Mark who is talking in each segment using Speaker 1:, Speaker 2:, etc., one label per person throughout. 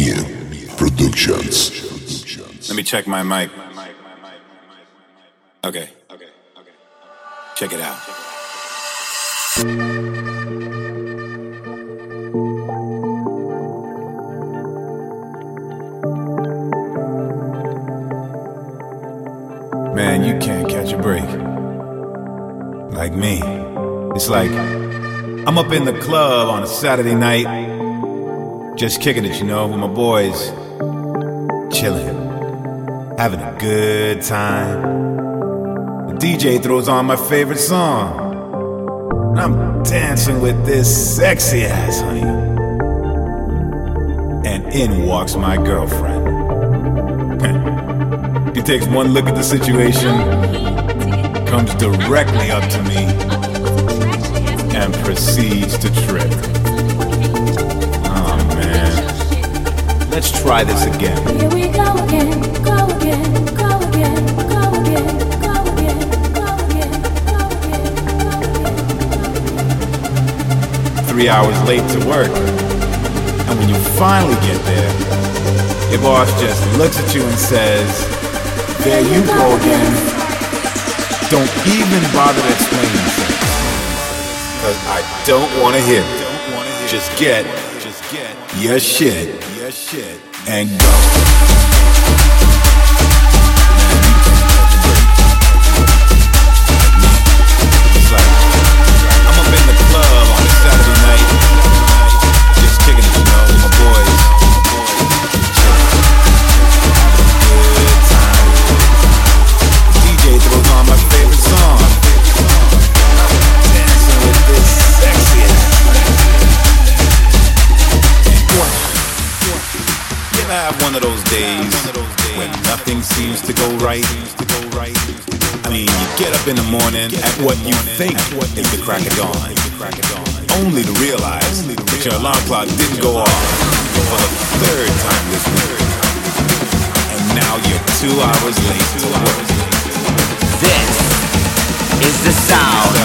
Speaker 1: Mir Productions.
Speaker 2: Let me check my mic. Okay. Check it out. Man, you can't catch a break. Like me. It's like I'm up in the club on a Saturday night, just kicking it, you know, with my boys, chilling, having a good time. The DJ throws on my favorite song, and I'm dancing with this sexy ass honey. And in walks my girlfriend. He takes one look at the situation, comes directly up to me, and proceeds to trip. Let's try this again.
Speaker 3: Here we go again, go again, go again, go again, go again, go again, go again.
Speaker 2: Three hours late to work. And when you finally get there, your boss just looks at you and says, There you go again. Don't even bother to explain yourself. Cause I don't wanna hear it. Just get your shit and go. Ever have one of those days when nothing seems to go right? I mean, you get up in the morning at what you think is the crack of dawn, only to realize that your alarm clock didn't go off for the third time this week. And now you're two hours late to work.
Speaker 4: This is the sound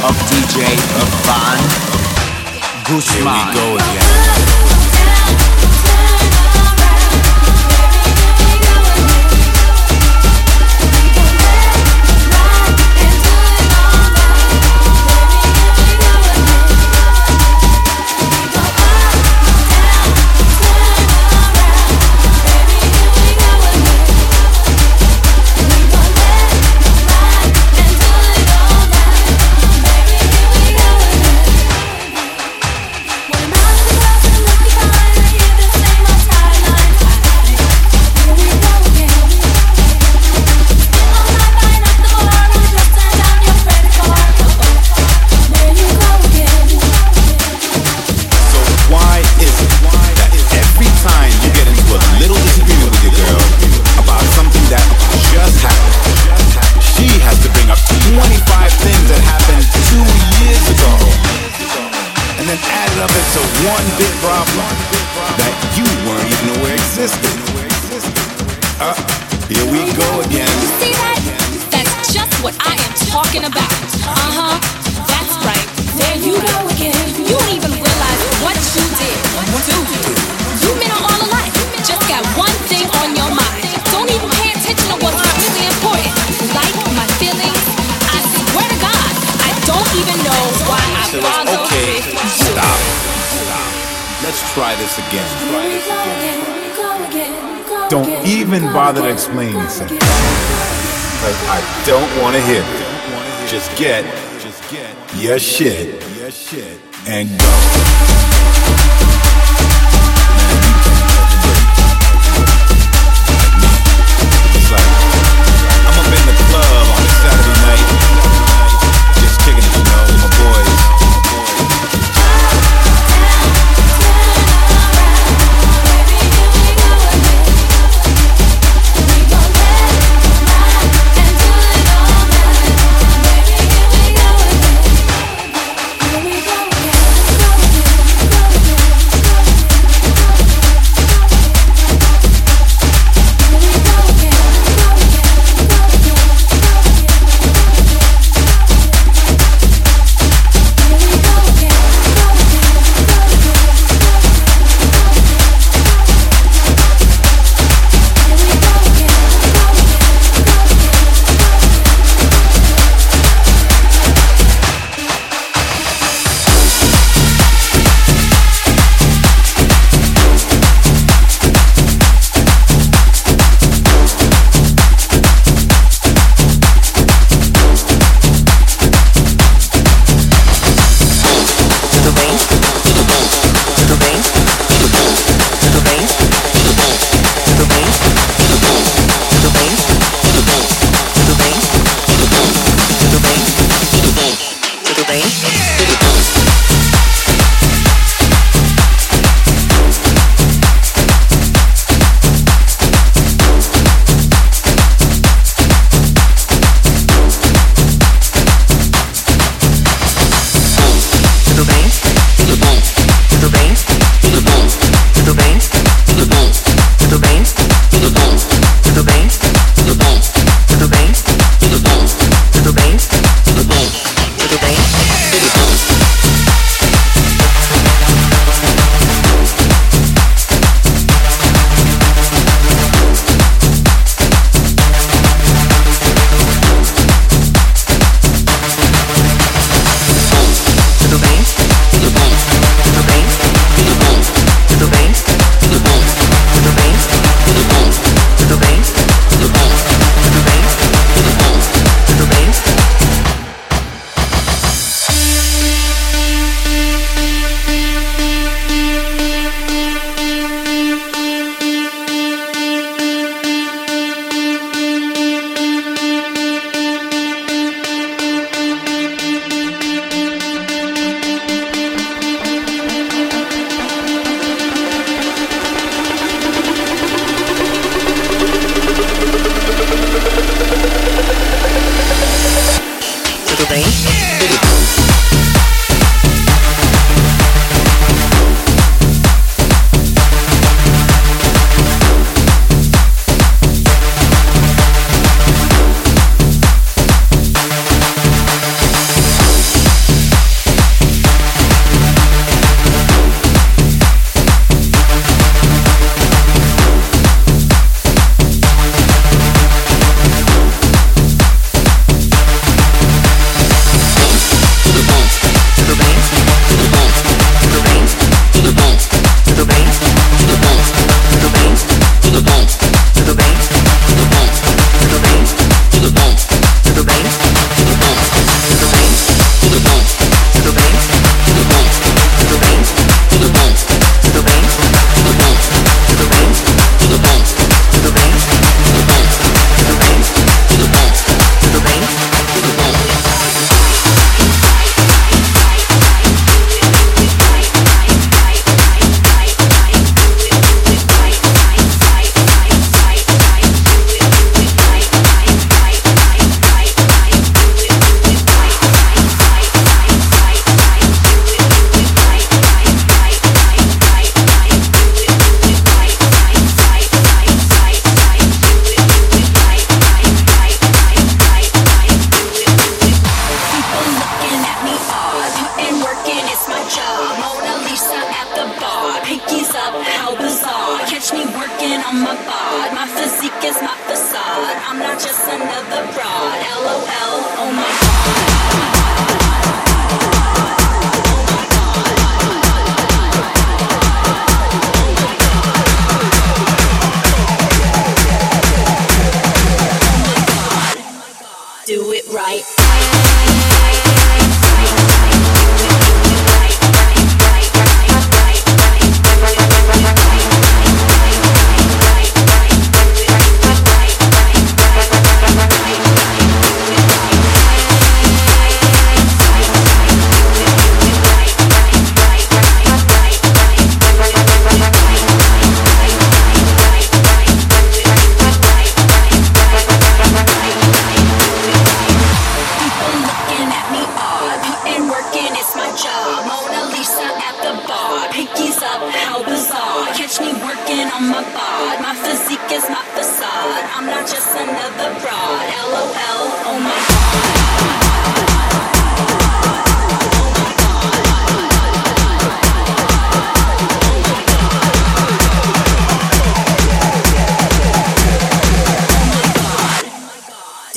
Speaker 4: of DJ Ivan
Speaker 2: uh, here we go again.
Speaker 5: Don't even bother
Speaker 2: to explain yourself. Cause I don't want to hear it. Just get your shit and go.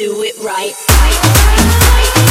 Speaker 2: do it right.
Speaker 6: right, right, right.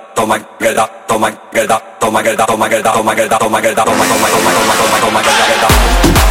Speaker 6: toma
Speaker 7: gueda, toma gueda, toma gueda, toma gueda, toma gueda, toma gueda, toma toma toma toma toma toma gueda.